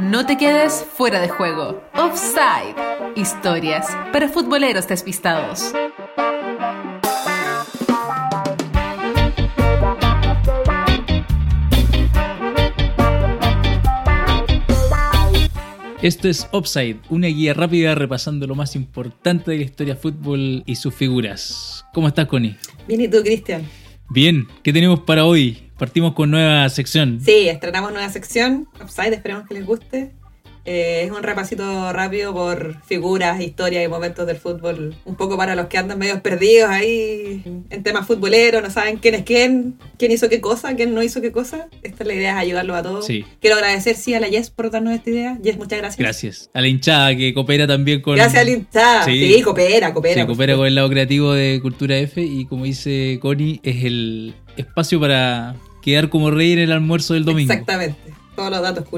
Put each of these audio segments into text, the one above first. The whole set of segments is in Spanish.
No te quedes fuera de juego. Offside. Historias para futboleros despistados. Esto es Offside, una guía rápida repasando lo más importante de la historia de fútbol y sus figuras. ¿Cómo estás, Connie? Bien, ¿y tú, Cristian? Bien, ¿qué tenemos para hoy? Partimos con nueva sección. Sí, estrenamos nueva sección, Offside, esperamos que les guste. Eh, es un repasito rápido por figuras, historias y momentos del fútbol. Un poco para los que andan medio perdidos ahí en temas futboleros, no saben quién es quién, quién hizo qué cosa, quién no hizo qué cosa. Esta es la idea, es ayudarlos a todos. Sí. Quiero agradecer, sí, a la Yes por darnos esta idea. Yes, muchas gracias. Gracias. A la hinchada que coopera también con. Gracias a la hinchada. Sí. Sí, coopera, coopera. Sí, coopera con el lado creativo de Cultura F y como dice Connie, es el espacio para quedar como rey en el almuerzo del domingo. Exactamente. Todos los datos Para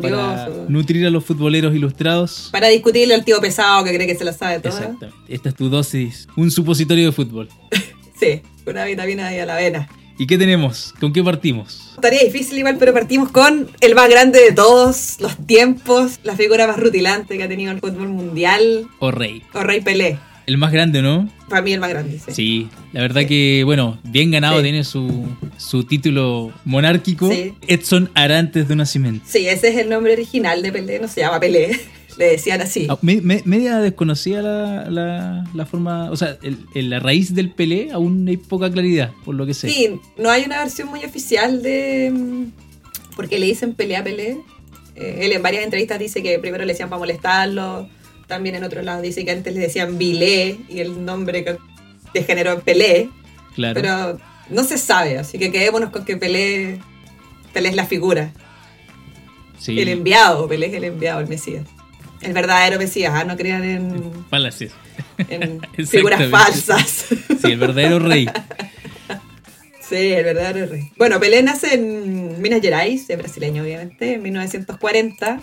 curiosos. nutrir a los futboleros ilustrados. Para discutirle al tío pesado que cree que se la sabe toda. Exactamente. Esta es tu dosis, un supositorio de fútbol. Sí, una vitamina ahí a la vena. ¿Y qué tenemos? ¿Con qué partimos? Tarea difícil igual, pero partimos con el más grande de todos los tiempos, la figura más rutilante que ha tenido el fútbol mundial, O rey. o Rey Pelé. El más grande, ¿no? Para mí el más grande, sí. Sí, la verdad que, bueno, bien ganado Sí. tiene su, su título monárquico. Sí. Edson Arantes de Nacimiento. Sí, ese es el nombre original de Pelé, no se llama Pelé, le decían así. Ah, me- me- media desconocida la, la, la forma, o sea, el- el- la raíz del Pelé aún hay poca claridad, por lo que sé. Sí, no hay una versión muy oficial de... mm, Porque le dicen Pelé a Pelé. Eh, él en varias entrevistas dice que primero le decían para molestarlo, también en otro lado dice que antes le decían Vilé y el nombre que degeneró en Pelé. claro. Pero no se sabe, así que quedémonos con que Pelé, Pelé es la figura. sí. El enviado, Pelé es el enviado, el Mesías. El verdadero Mesías, ¿ah? no crean en, Falacias. en figuras falsas. Sí, el verdadero rey. Sí, el verdadero rey. Bueno, Pelé nace en Minas Gerais, es brasileño obviamente, en 1940.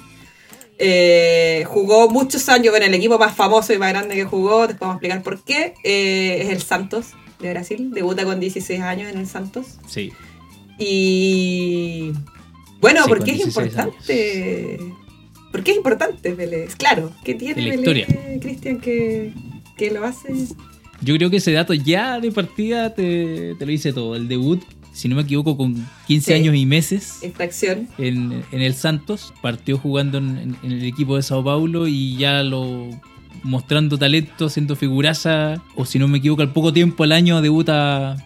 Eh, jugó muchos años, bueno, el equipo más famoso y más grande que jugó, después vamos a explicar por qué, eh, es el Santos de Brasil. Debuta con 16 años en el Santos. Sí. Y bueno, Sí, ¿por con qué es 16 importante? ¿Por qué es importante? Es Claro, ¿qué tiene historia. Cristian, que, que lo hace? Yo creo que ese dato ya de partida te, te lo dice todo. El debut, si no me equivoco, con 15 Sí. años y meses. Extracción. en, en el Santos, partió jugando en, el equipo de Sao Paulo y ya lo mostrando talento, siendo figuraza, o si no me equivoco, al poco tiempo al año debuta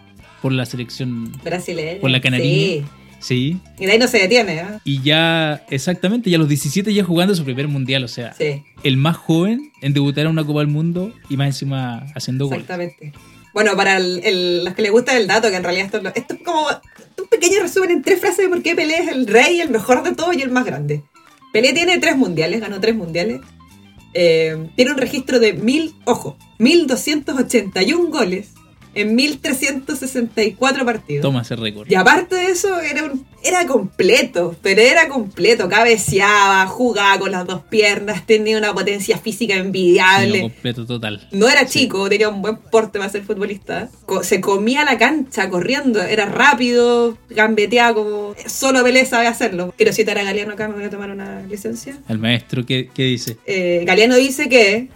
por la selección, Brasileño. por la canariña. Sí. Sí. Y de ahí no se detiene, ¿eh? Y ya, exactamente, ya a los 17 ya jugando su primer mundial, o sea, Sí, el más joven en debutar en una Copa del Mundo y más encima haciendo goles. exactamente. Bueno, para el- el- los que les gusta el dato, que en realidad esto, esto es como un pequeño resumen en tres frases de por qué Pelé es el rey, el mejor de todos y el más grande. Pelé tiene tres mundiales, ganó tres mundiales. Eh, tiene un registro de mil, ojo, 1281 goles en 1364 partidos. Toma ese récord. Y aparte de eso, era, un- era completo, pero era completo. Cabeceaba, jugaba con las dos piernas, tenía una potencia física Sí, envidiable. no, completo total. No era chico, tenía un buen porte para ser futbolista. Se comía la cancha corriendo, era rápido, gambeteaba como solo Pelé sabe hacerlo. Quiero citar a Galeano acá, me voy a tomar una licencia. El maestro, ¿qué, qué dice? Eh, Galeano dice que,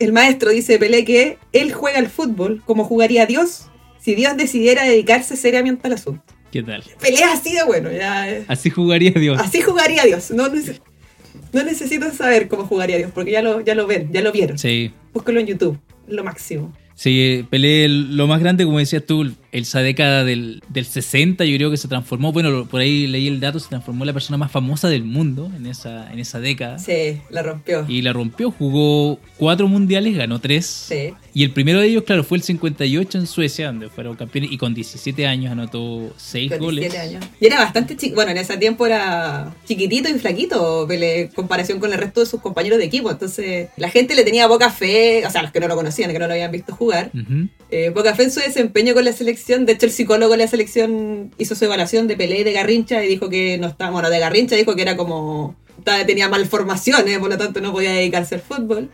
el maestro dice Pelé que él juega al fútbol como jugaría Dios si Dios decidiera dedicarse seriamente al asunto. ¿Qué tal? Pelé así de bueno, ya. eh. Así jugaría Dios. Así jugaría Dios. No, nece- no necesitan saber cómo jugaría Dios, porque ya lo, ya lo ven, ya lo vieron. Sí, Búsquelo en YouTube, lo máximo. Sí, Pelé, el- lo más grande, como decías tú, esa década del, del 60, yo creo que se transformó, bueno, por ahí leí el dato, se transformó en la persona más famosa del mundo en esa, en esa década. Sí, la rompió. Y la rompió, jugó cuatro mundiales, ganó tres. Sí. Y el primero de ellos, claro, fue el 58 en Suecia, donde fueron campeones, y con 17 años anotó seis Con goles. 17 años. Y era bastante chico. Bueno, en ese tiempo era chiquitito y flaquito en comparación con el resto de sus compañeros de equipo. Entonces, la gente le tenía poca fe, o sea, los que no lo conocían, que no lo habían visto jugar. Eh, poca fe en su desempeño con la selección. De hecho, el psicólogo de la selección hizo su evaluación de Pelé y de Garrincha y dijo que no estaba. Bueno, de Garrincha dijo que era como. tenía malformaciones, por lo tanto no podía dedicarse al fútbol.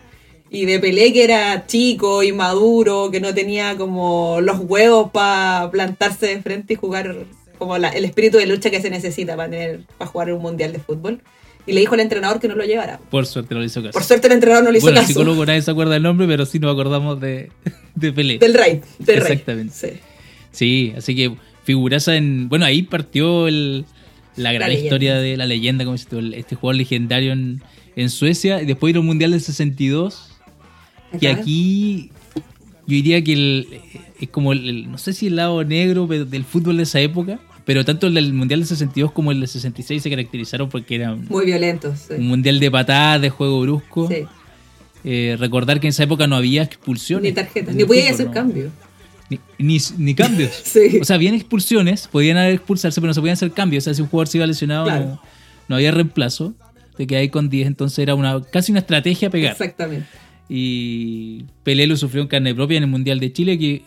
Y de Pelé que era chico, inmaduro, que no tenía como los huevos para plantarse de frente y jugar como la- el espíritu de lucha que se necesita para tener para jugar un mundial de fútbol. Y le dijo al entrenador que no lo llevara. Por suerte no le hizo caso. Por suerte el entrenador no le hizo bueno, el caso. psicólogo nadie se acuerda del nombre, pero sí nos acordamos de, de Pelé. Del rey. Del rey. Exactamente. Sí. Sí, así que figuraza en. Bueno, ahí partió el, la gran historia de la leyenda, como dices el- este jugador legendario en, en Suecia. Y después vino un mundial del 62. Que Ajá. aquí yo diría que el- es como el, el- no sé si el lado negro del fútbol de esa época, pero tanto el del mundial del 62 como el del 66 se caracterizaron porque era un, Muy violentos. sí. un mundial de patadas, de juego brusco. Sí. Eh, recordar que en esa época no había expulsiones. Ni tarjetas. Ni el podía hacer no. cambio. Ni, ni, ni cambios. Sí. O sea, habían expulsiones, podían haber expulsarse, pero no se podían hacer cambios. O sea, si un jugador se iba lesionado, Claro. no, no había reemplazo. Te quedáis con 10, entonces era una casi una estrategia pegar. Exactamente. Y Pelé lo sufrió en carne propia en el Mundial de Chile, que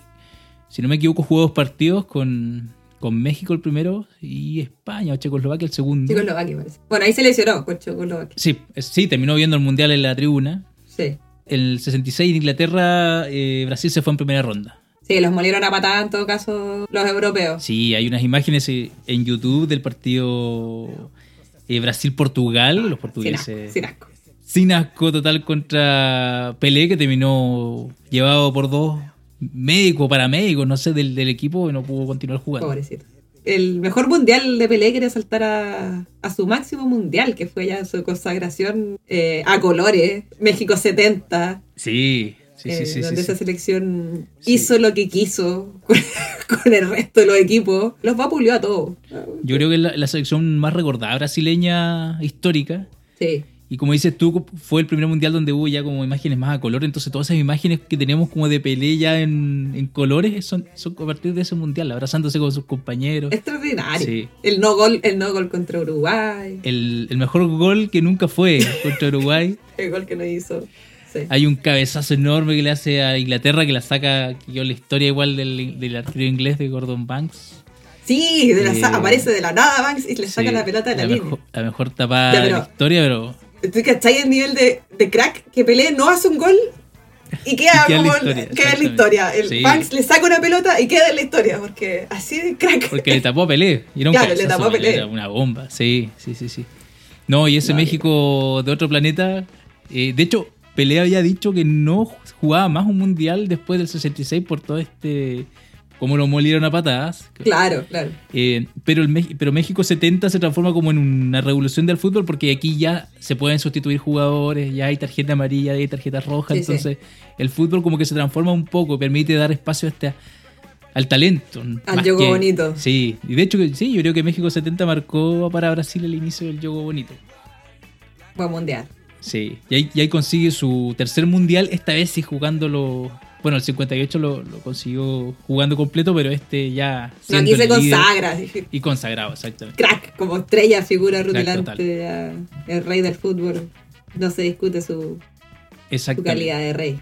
si no me equivoco jugó dos partidos con, con México el primero y España o Checoslovaquia el segundo. Checoslovaquia parece. Bueno, ahí se lesionó con Checoslovaquia. Sí, es- sí, terminó viendo el Mundial en la tribuna. Sí. El 66 en Inglaterra, eh, Brasil se fue en primera ronda. Sí, los molieron a patada en todo caso los europeos. Sí, hay unas imágenes eh, en YouTube del partido eh, Brasil-Portugal, los Sin asco, portugueses. sin asco. Sin asco total contra Pelé, que terminó llevado por dos médicos, paramédicos, no sé, del, del equipo y no pudo continuar jugando. Pobrecito. El mejor mundial de Pelé quería saltar a, a su máximo mundial, que fue ya su consagración eh, a colores, México 70, Sí, sí, eh, sí, sí. donde esa selección hizo lo que quiso con, con el resto de los equipos. Los vapuleó a todos. Yo creo que es la, la selección más recordada brasileña histórica. Sí, Y como dices tú, fue el primer mundial donde hubo ya como imágenes más a color. Entonces todas esas imágenes que tenemos como de Pelé ya en, en colores son, son a partir de ese mundial, abrazándose con sus compañeros. extraordinario. Sí. El no gol, el no gol contra Uruguay, El, el mejor gol que nunca fue contra Uruguay. el gol que no hizo. Sí. Hay un cabezazo enorme que le hace a Inglaterra que la saca, yo la historia igual del, del arquero inglés de Gordon Banks. Sí, de la Eh, aparece de la nada Banks y le saca Sí, la pelota de la, línea. Mejor, la mejor tapada Ya, de pero- la historia, pero ¿Tú cachai el nivel de, de crack que Pelé no hace un gol y queda, Y queda en la como historia, queda en la historia? El Sí. Banks le saca una pelota y queda en la historia, porque así de crack. Porque le tapó a Pelé. Y era un Claro, le tapó a Pelé. Era una bomba. Sí, sí, sí, sí. No, y ese No, México de otro planeta. eh, de hecho, Pelé había dicho que no jugaba más un mundial después del 66 por todo este. Como lo molieron a patadas. Claro, claro. Eh, pero, el, pero México 70 se transforma como en una revolución del fútbol porque aquí ya se pueden sustituir jugadores, ya hay tarjeta amarilla, hay tarjeta roja, Sí, sí. entonces el fútbol como que se transforma un poco, permite dar espacio hasta al talento. Al que- bonito. Sí, y de hecho sí, yo creo que México 70 marcó para Brasil el inicio del juego bonito. Buen mundial. Sí, y ahí, y ahí consigue su tercer mundial, esta vez sí jugándolo... Bueno, el 58 lo, lo consiguió jugando completo, pero este ya... No, aquí se consagra. Y consagrado, exactamente. Crack, como estrella, figura rutilante, ya, el rey del fútbol. No se discute su, su calidad de rey.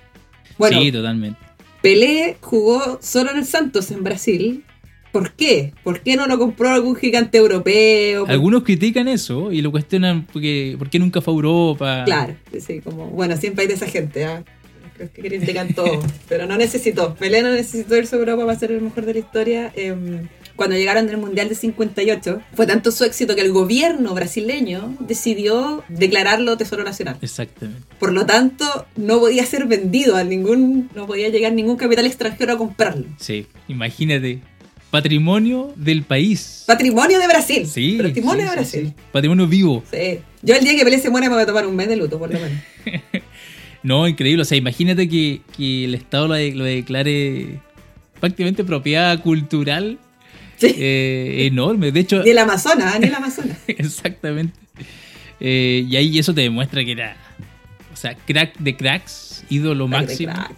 Bueno, sí, totalmente. Pelé jugó solo en el Santos en Brasil. ¿Por qué? ¿Por qué no lo compró algún gigante europeo? ¿Por- Algunos critican eso y lo cuestionan porque ¿por qué nunca fue a Europa? Claro, sí, como, bueno, siempre hay de esa gente, ¿ah? Los que critican todo, pero no necesitó. Pelé no necesitó irse a Europa para ser el mejor de la historia. Em, cuando llegaron del Mundial de 58, fue tanto su éxito que el gobierno brasileño decidió declararlo Tesoro Nacional. Exactamente. Por lo tanto, no podía ser vendido a ningún, no podía llegar ningún capital extranjero a comprarlo. Sí, imagínate. Patrimonio del país. Patrimonio de Brasil. Sí. Patrimonio sí, de Brasil. sí. Patrimonio vivo. Sí. Yo el día que Pelé se muera me voy a tomar un mes de luto, por lo menos. No, increíble. O sea, imagínate que, que el Estado lo, de- lo declare prácticamente propiedad cultural Sí. eh, enorme. De hecho, Ni el Amazonas, ni el Amazonas. exactamente. Eh, y ahí eso te demuestra que era, o sea, crack de cracks, ídolo Crack de máximo. cracks.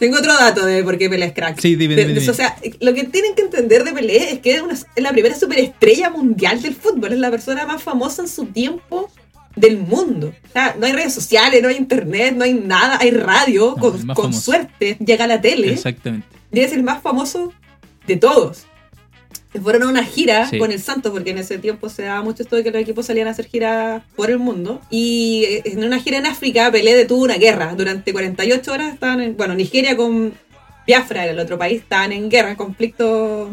Tengo otro dato de por qué Pelé es crack. Sí, dime, De- dime, de- dime. O sea, lo que tienen que entender de Pelé es que es, una- es la primera superestrella mundial del fútbol. Es la persona más famosa en su tiempo del mundo. O sea, no hay redes sociales, no hay internet, no hay nada. Hay radio. No, con con suerte llega a la tele. Exactamente. Y es el más famoso de todos. Fueron a una gira Sí. con el Santos, porque en ese tiempo se daba mucho esto de que los equipos salían a hacer giras por el mundo. Y eh, en una gira en África, Pelé detuvo una guerra. Durante 48 horas estaban en. Bueno, Nigeria con Biafra, era el otro país, estaban en guerra, en conflictos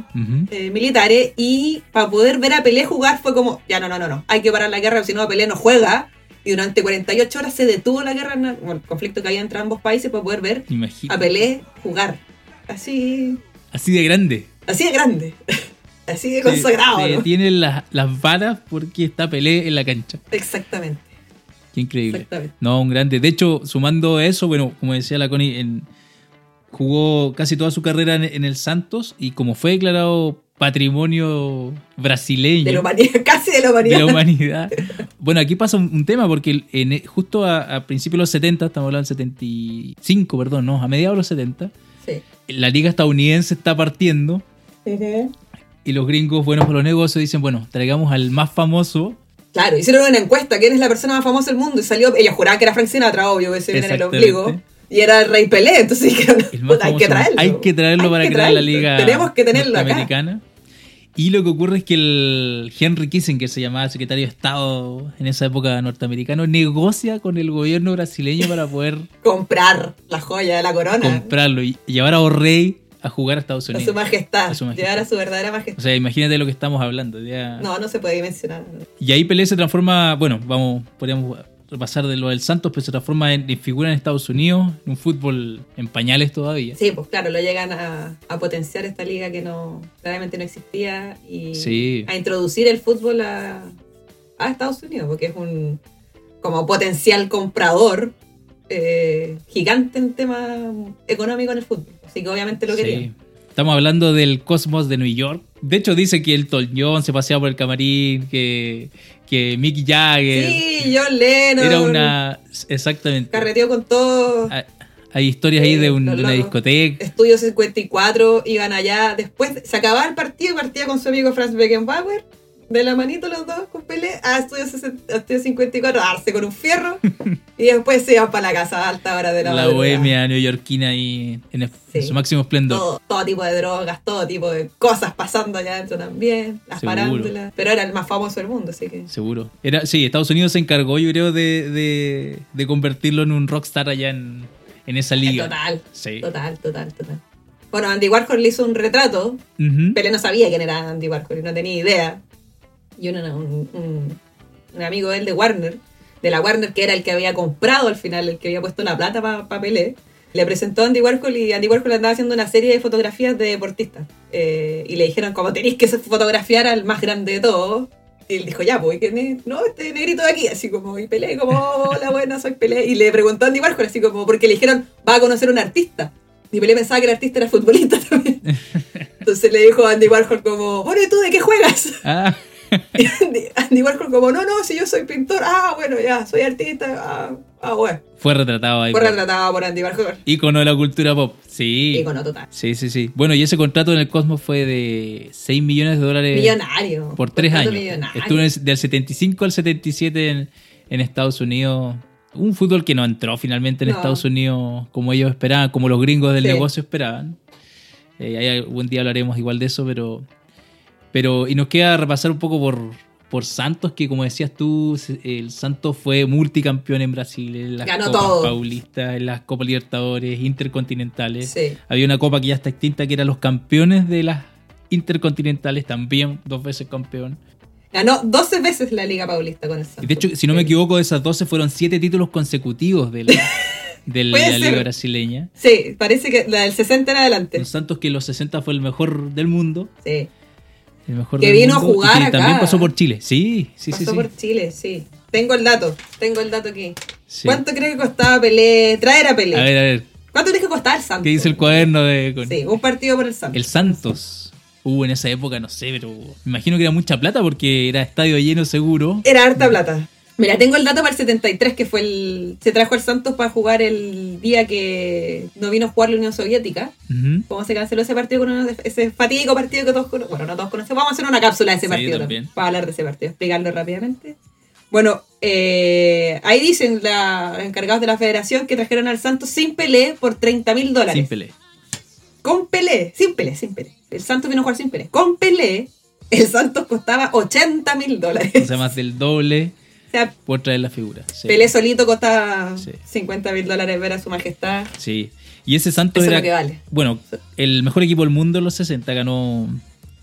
eh, militares. Y para poder ver a Pelé jugar fue como: ya no, no, no, no. Hay que parar la guerra, si no, Pelé no juega. y durante 48 horas se detuvo la guerra, bueno, el conflicto que había entre ambos países para poder ver a Pelé jugar. Así, Así de grande. así de grande, así de Se- consagrado. se ¿no? tienen las, las varas porque está Pelé en la cancha. Exactamente, Qué increíble. exactamente. No, un grande. De hecho, sumando eso, bueno, como decía la Connie, en- jugó casi toda su carrera en, en el Santos y como fue declarado patrimonio brasileño De la humanidad, casi de la de humanidad. la humanidad. Bueno, aquí pasa un, un tema porque en- justo a, a principios de los 70, estamos hablando del 75, perdón, no, a mediados de los 70, Sí. la liga estadounidense está partiendo Ujú. Y los gringos, buenos por los negocios, dicen, bueno, traigamos al más famoso Claro, hicieron una encuesta, ¿quién es la persona más famosa del mundo? Y salió, ella juraba que era Frank Sinatra, obvio, que se en el ombligo. Y era el Rey Pelé, entonces dijeron, El más "Puta, hay que traerlo. Hay que traerlo Hay para que crear la liga Tenemos que tenerlo acá. norteamericana. Y lo que ocurre es que el Henry Kissinger, se llamaba secretario de Estado en esa época norteamericano, negocia con el gobierno brasileño para poder Comprar la joya de la corona. comprarlo y llevar a O'Reilly a jugar a Estados A Unidos. su majestad. A su majestad. Llevar a su verdadera O majestad. sea, imagínate lo que estamos hablando. ya. No, no se puede mencionar. Y ahí Pelé se transforma, bueno, vamos, podríamos repasar de lo del Santos, pero se transforma en, en figura en Estados Unidos, en un fútbol en pañales todavía. Sí, pues claro, lo llegan a, a potenciar esta liga que no claramente no existía y Sí. a introducir el fútbol a, a Estados Unidos, porque es un como potencial comprador eh, gigante en tema económico en el fútbol. Así que obviamente lo Sí. querían. Estamos hablando del Cosmos de New York. De hecho, dice que el John se paseaba por el camarín, que, que Mick Jagger. Sí, John Lennon. Era una. Exactamente. Carreteo con todo. Hay- Hay historias ahí de, un- los de una discoteca. Estudio 54, iban allá. Después se acababa el partido y partía con su amigo Franz Beckenbauer. De la manito los dos con Pelé. A Estudio, 60 a Estudio 54 a darse con un fierro. y después se iban para la casa a alta hora de la La bohemia neoyorquina ahí en, Sí. su máximo esplendor. Todo, todo tipo de drogas, todo tipo de cosas pasando allá adentro también. Las Seguro. Pero era el más famoso del mundo, así que. Seguro. Era, sí, Estados Unidos se encargó, yo creo, de, de, de convertirlo en un rockstar allá en, en esa liga. Total, Sí. total, total, total. Bueno, Andy Warhol le hizo un retrato Ujú. Pelé no sabía quién era Andy Warhol, no tenía idea. Y un, un, un- amigo de él de Warner, de la Warner que era el que había comprado al final, el que había puesto la plata para Pelé, le presentó a Andy Warhol y Andy Warhol andaba haciendo una serie de fotografías de deportistas. Eh, y le dijeron, como tenéis que fotografiar al más grande de todos. Y él dijo, ya, pues, ¿y quién es? No, este negrito de aquí, así como, y Pelé, como, hola, buena, soy Pelé. Y le preguntó a Andy Warhol, así como, porque le dijeron, va a conocer un artista. Y Pelé pensaba que el artista era futbolista también. Entonces le dijo a Andy Warhol como, bueno, ¿y tú de qué juegas? Ah, Andy, Warhol como, no, no, si yo soy pintor, ah, bueno, ya, soy artista, ah, ah bueno. fue retratado ahí. Fue retratado por Andy Warhol. Ícono de la cultura pop. Sí. Icono total. Sí, sí, sí. Bueno, y ese contrato en el Cosmos fue de 6 millones de dólares Millonario. por 3 Contrato años. millonario. Estuvo en del 75 al 77 en, en Estados Unidos. Un fútbol que no entró finalmente en No. Estados Unidos como ellos esperaban, como los gringos del Sí. negocio esperaban. Eh, ahí algún día hablaremos igual de eso, pero. Pero y nos queda repasar un poco por, por Santos, que como decías tú, el Santos fue multicampeón en Brasil, en las Ganó Copas todo. Paulistas, en las Copas Libertadores, Intercontinentales. Sí. Había una copa que ya está extinta, que eran los campeones de las intercontinentales, también dos veces campeón. Ganó 12 veces la Liga Paulista con el Santos. Y de hecho, si no me equivoco, de esas 12 fueron 7 títulos consecutivos de la, de la liga brasileña. Sí, parece que la del 60 en adelante. Los Santos que en los 60 fue el mejor del mundo. Sí. El mejor Que vino a y jugar que acá. también pasó por Chile. Sí, sí, sí. Pasó sí. por Chile, sí. Tengo el dato, tengo el dato aquí. Sí. ¿Cuánto cree que costaba Pelé? Traer a Pelé. A ver, a ver. ¿Cuánto crees que costaba el Santos? ¿Qué dice el cuaderno de con- Sí, un partido por el Santos. El Santos. Uh, en esa época, no sé, pero me imagino que era mucha plata porque era estadio lleno seguro. Era harta plata. Mira, tengo el dato para el 73, que fue el. Se trajo al Santos para jugar el día que no vino a jugar la Unión Soviética. Ujú. ¿Cómo se canceló ese partido con uno de- ese fatídico partido que todos conocemos? Bueno, no todos conocemos. Vamos a hacer una cápsula de ese Sí, partido también, para hablar de ese partido, explicarlo rápidamente. Bueno, eh, ahí dicen la- los encargados de la federación que trajeron al Santos sin Pelé por 30 mil dólares. Sin Pelé. Con Pelé, sin Pelé, sin Pelé. El Santos vino a jugar sin Pelé. Con Pelé, el Santos costaba 80 mil dólares. O sea, más del doble O sea, por traer la figura. Sí. Pelé solito costaba Sí. 50 mil dólares ver a su majestad. Sí. Y ese Santos Eso es era. lo que vale. Bueno, el mejor equipo del mundo en los 60 ganó,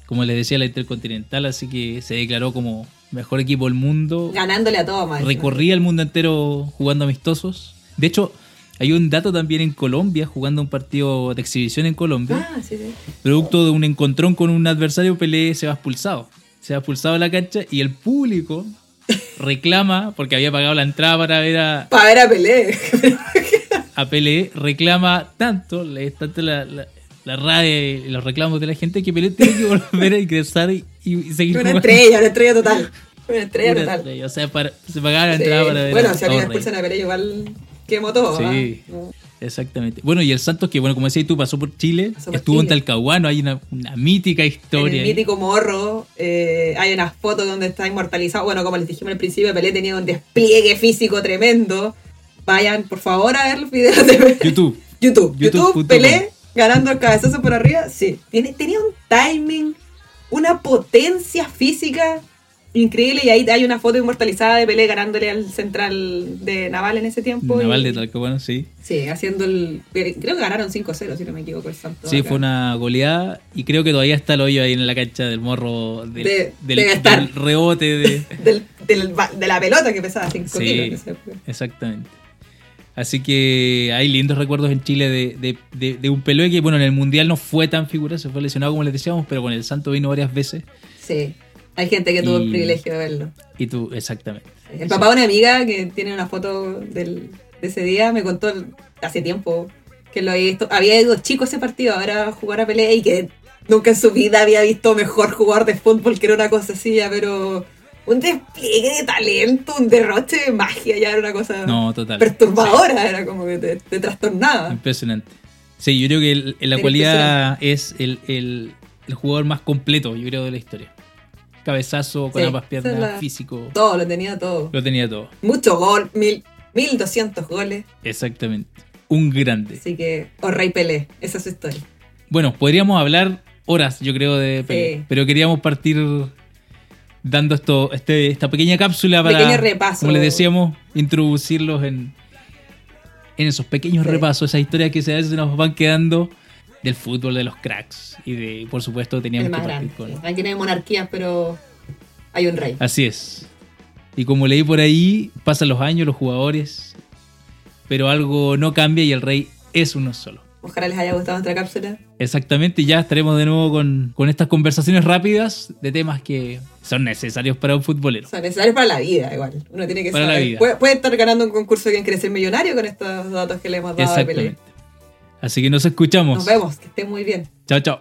como les decía, la Intercontinental, así que se declaró como mejor equipo del mundo. Ganándole a todo, más. Recorría el mundo entero jugando amistosos. De hecho, hay un dato también en Colombia, jugando un partido de exhibición en Colombia. Ah, sí, sí. Producto de un encontrón con un adversario, Pelé se va expulsado. Se va expulsado de la cancha y el público reclama, porque había pagado la entrada para ver a, Para ver a Pelé. a Pelé, reclama tanto, le- tanto la, la, la rabia y los reclamos de la gente que Pelé tiene que volver a ingresar y, y seguir una jugando. estrella, una estrella total. Una estrella Una total. estrella, O sea, para- se pagaba la Sí. entrada para ver Bueno, a- si alguien expulsan a Pelé, igual quemó todo. Sí. ¿ah? Exactamente. Bueno, y el Santos, que bueno, como decías tú, pasó por Chile, Pasó por estuvo en. Talcahuano, hay una, una mítica En historia. el mítico morro eh, hay unas fotos donde está inmortalizado. Bueno, como les dijimos al principio, Pelé tenía un despliegue físico tremendo. Vayan, por favor, a ver los videos de Pelé. YouTube. YouTube. YouTube YouTube, Pelé ganando el cabezazo por arriba. Sí. Tiene, tenía un timing, una potencia física increíble. Y ahí hay una foto inmortalizada de Pelé ganándole al central de Naval en ese tiempo. Naval y- de Talcahuano, sí. Sí, haciendo el. Creo que ganaron 5-0, si no me equivoco, el Santos. Sí, acá. fue una goleada y creo que todavía está el hoyo ahí en la cancha del morro del, De- del, estar. del rebote de... Del, del ba- de la pelota que pesaba 5 Sí. kilos. Exactamente. Así que hay lindos recuerdos en Chile de, de- de- de un Pelé que, bueno, en el Mundial no fue tan figura, se fue lesionado como les decíamos, pero con el Santo vino varias veces. Sí. Hay gente que tuvo Y- el privilegio de verlo. Y tú, exactamente. El papá de una amiga que tiene una foto del, de ese día me contó el- hace tiempo que lo había visto. Había ido chico ese partido ahora a jugar a Pelé y que nunca en su vida había visto mejor jugador de fútbol que era una cosa así, ya, pero un despliegue de talento, un derroche de magia, ya era una cosa No, total. perturbadora, era como que te, te trastornaba. Impresionante. Sí, yo creo que el- en la cualidad es el, el- el jugador más completo, yo creo, de la historia. Cabezazo, con Sí, ambas piernas, la- físico. Todo, lo tenía todo. Lo tenía todo. Mucho gol, mil, 1200 goles. Exactamente. Un grande. Así que, o Rey Pelé, esa es su historia. Bueno, podríamos hablar horas, yo creo, de Pelé. Sí. Pero queríamos partir dando esto, este, esta pequeña cápsula para, Pequeño repaso. como les decíamos, introducirlos en, en esos pequeños Sí. repasos, esas historias que a veces nos van quedando del fútbol, de los cracks. Y de, por supuesto, teníamos que partir grande. con, sí. Aquí no hay monarquías, pero hay un rey. Así es. Y como leí por ahí, pasan los años, los jugadores, pero algo no cambia y el rey es uno solo. Ojalá les haya gustado nuestra cápsula. Exactamente, ya estaremos de nuevo con, con estas conversaciones rápidas de temas que son necesarios para un futbolero. O sea, necesario para la vida, igual. Uno tiene que Para la vida. Puede, puede estar ganando un concurso de quien quiere ser millonario con estos datos que le hemos dado de Pelé. Así que nos escuchamos. Nos vemos, que estén muy bien. Chao, chao.